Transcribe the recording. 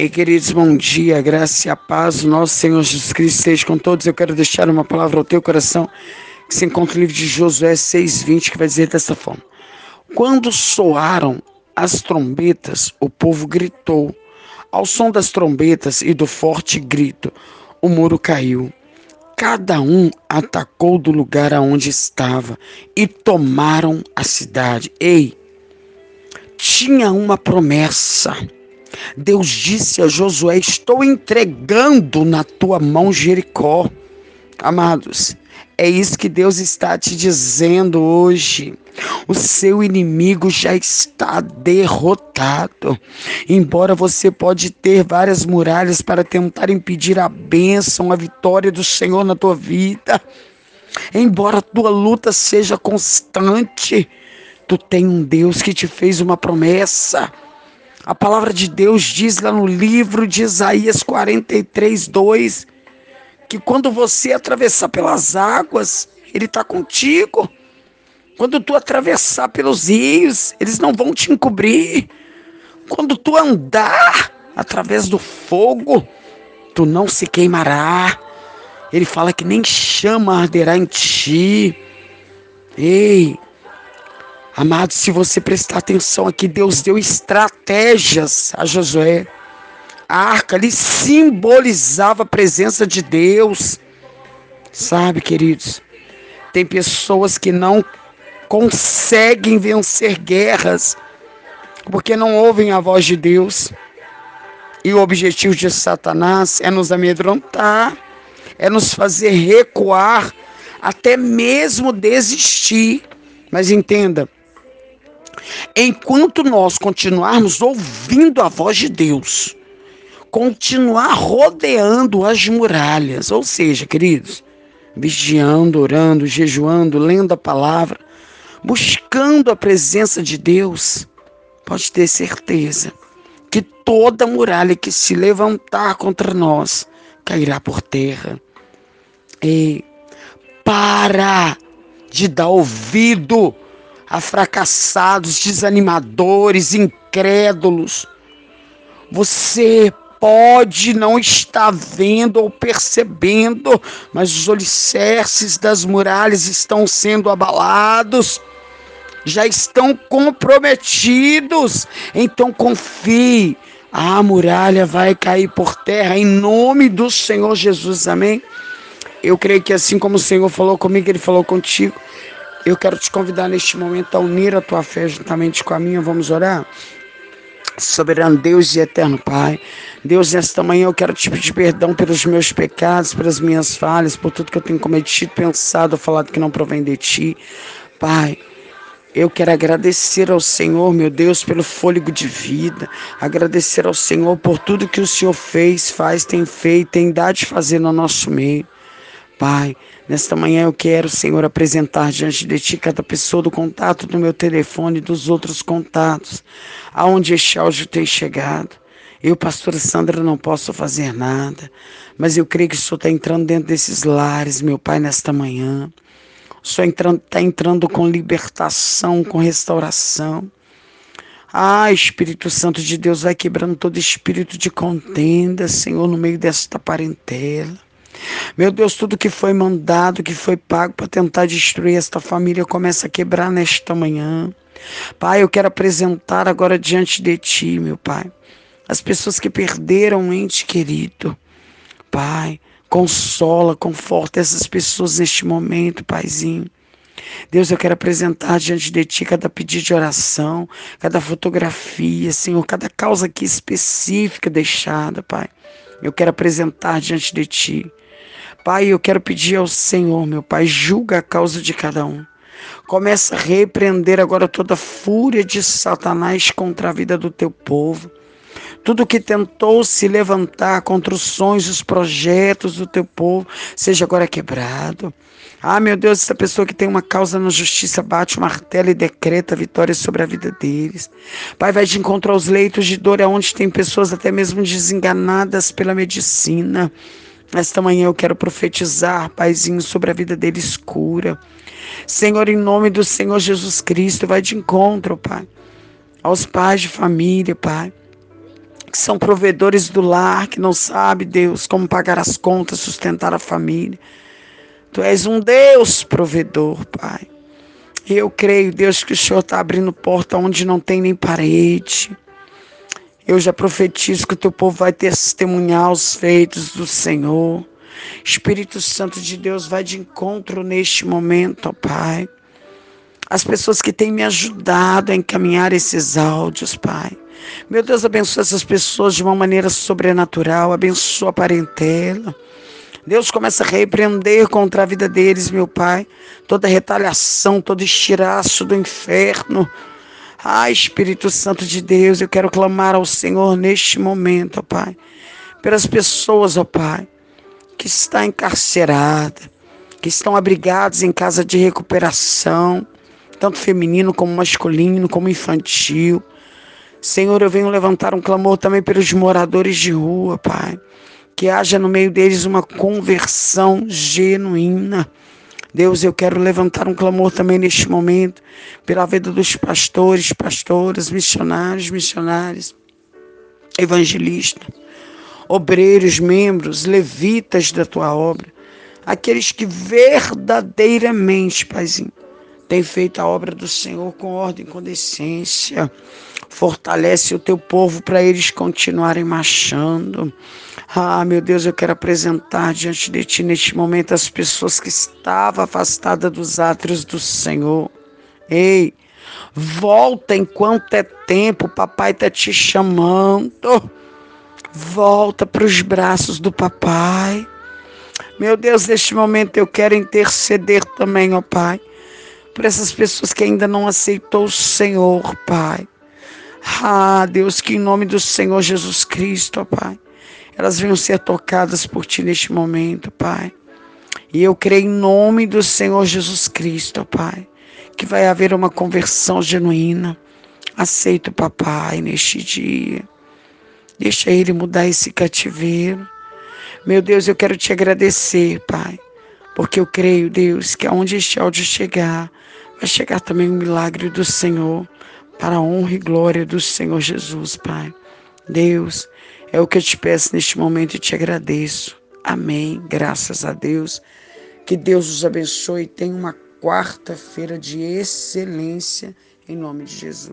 E queridos, bom dia, graça e a paz, o nosso Senhor Jesus Cristo esteja com todos. Eu quero deixar uma palavra ao teu coração, que se encontra no livro de Josué 6,20, que vai dizer dessa forma: Quando soaram as trombetas, o povo gritou. Ao som das trombetas e do forte grito, o muro caiu. Cada um atacou do lugar aonde estava e tomaram a cidade. Ei, tinha uma promessa Deus disse a Josué: Estou entregando na tua mão Jericó. Amados, é isso que Deus está te dizendo hoje. O seu inimigo já está derrotado. Embora você pode ter várias muralhas para tentar impedir a bênção, a vitória do Senhor na tua vida. Embora a tua luta seja constante, tu tem um Deus que te fez uma promessa. A palavra de Deus diz lá no livro de Isaías 43, 2, que quando você atravessar pelas águas, Ele está contigo. Quando tu atravessar pelos rios, eles não vão te encobrir. Quando tu andar através do fogo, tu não se queimará. Ele fala que nem chama arderá em ti. Ei, Amado, se você prestar atenção aqui, Deus deu estratégias a Josué. A arca ali simbolizava a presença de Deus. Sabe, queridos, tem pessoas que não conseguem vencer guerras porque não ouvem a voz de Deus. E o objetivo de Satanás é nos amedrontar, é nos fazer recuar, até mesmo desistir. Mas entenda, Enquanto nós continuarmos ouvindo a voz de Deus, continuar rodeando as muralhas, ou seja, queridos, vigiando, orando, jejuando, lendo a palavra, buscando a presença de Deus, pode ter certeza que toda muralha que se levantar contra nós cairá por terra. E para de dar ouvido a fracassados, desanimadores, incrédulos. Você pode não estar vendo ou percebendo, mas os alicerces das muralhas estão sendo abalados, já estão comprometidos. Então confie, a muralha vai cair por terra em nome do Senhor Jesus. Amém. Eu creio que assim como o Senhor falou comigo, ele falou contigo. Eu quero te convidar neste momento a unir a tua fé juntamente com a minha. Vamos orar? Soberano Deus e eterno Pai, Deus, nesta manhã eu quero te pedir perdão pelos meus pecados, pelas minhas falhas, por tudo que eu tenho cometido, pensado, falado que não provém de ti. Pai, eu quero agradecer ao Senhor, meu Deus, pelo fôlego de vida, agradecer ao Senhor por tudo que o Senhor fez, faz, tem feito, tem dado de fazer no nosso meio. Pai, nesta manhã eu quero, Senhor, apresentar diante de Ti cada pessoa do contato do meu telefone e dos outros contatos, aonde este áudio tem chegado. Eu, pastora Sandra, não posso fazer nada, mas eu creio que o Senhor está entrando dentro desses lares, meu Pai, nesta manhã. O Senhor está entrando com libertação, com restauração. Ah, Espírito Santo de Deus, vai quebrando todo espírito de contenda, Senhor, no meio desta parentela. Meu Deus, tudo que foi mandado, que foi pago para tentar destruir esta família, começa a quebrar nesta manhã. Pai, eu quero apresentar agora diante de Ti, meu Pai, as pessoas que perderam um ente querido. Pai, consola, conforta essas pessoas neste momento, Paizinho. Deus, eu quero apresentar diante de Ti cada pedido de oração, cada fotografia, Senhor, cada causa aqui específica deixada, Pai. Eu quero apresentar diante de Ti. Pai, eu quero pedir ao Senhor, meu Pai, julga a causa de cada um. Começa a repreender agora toda a fúria de Satanás contra a vida do teu povo. Tudo que tentou se levantar contra os sonhos, os projetos do teu povo, seja agora quebrado. Ah, meu Deus, essa pessoa que tem uma causa na justiça bate o martelo e decreta vitória sobre a vida deles. Pai, vai de encontro aos leitos de dor, aonde tem pessoas até mesmo desenganadas pela medicina. Esta manhã eu quero profetizar, Paizinho, sobre a vida deles cura. Senhor, em nome do Senhor Jesus Cristo, vai de encontro, Pai, aos pais de família, Pai, que são provedores do lar, que não sabe, Deus, como pagar as contas, sustentar a família. Tu és um Deus provedor, Pai. E eu creio, Deus, que o Senhor está abrindo porta onde não tem nem parede. Eu já profetizo que o teu povo vai testemunhar os feitos do Senhor. Espírito Santo de Deus vai de encontro neste momento, ó Pai. As pessoas que têm me ajudado a encaminhar esses áudios, Pai. Meu Deus, abençoa essas pessoas de uma maneira sobrenatural, abençoa a parentela. Deus começa a repreender contra a vida deles, meu Pai, toda retaliação, todo estiraço do inferno. Ah, Espírito Santo de Deus, eu quero clamar ao Senhor neste momento, ó Pai, pelas pessoas, ó Pai, que estão encarceradas, que estão abrigados em casa de recuperação, tanto feminino como masculino, como infantil. Senhor, eu venho levantar um clamor também pelos moradores de rua, Pai. Que haja no meio deles uma conversão genuína. Deus, eu quero levantar um clamor também neste momento pela vida dos pastores, pastoras, missionários, missionárias, evangelistas, obreiros, membros, levitas da tua obra, aqueles que verdadeiramente, Paizinho, têm feito a obra do Senhor com ordem, com decência. Fortalece o teu povo para eles continuarem marchando. Ah, meu Deus, eu quero apresentar diante de ti neste momento as pessoas que estavam afastadas dos átrios do Senhor. Ei, volta enquanto é tempo, papai está te chamando. Volta para os braços do papai. Meu Deus, neste momento eu quero interceder também, ó Pai, por essas pessoas que ainda não aceitou o Senhor, Pai. Ah, Deus, que em nome do Senhor Jesus Cristo, ó Pai, elas venham ser tocadas por Ti neste momento, Pai. E eu creio em nome do Senhor Jesus Cristo, ó Pai, que vai haver uma conversão genuína. Aceita o Papai neste dia. Deixa Ele mudar esse cativeiro. Meu Deus, eu quero te agradecer, Pai, porque eu creio, Deus, que aonde este áudio chegar, vai chegar também o milagre do Senhor, para a honra e glória do Senhor Jesus, Pai. Deus, é o que eu te peço neste momento e te agradeço. Amém. Graças a Deus. Que Deus os abençoe e tenha uma quarta-feira de excelência em nome de Jesus.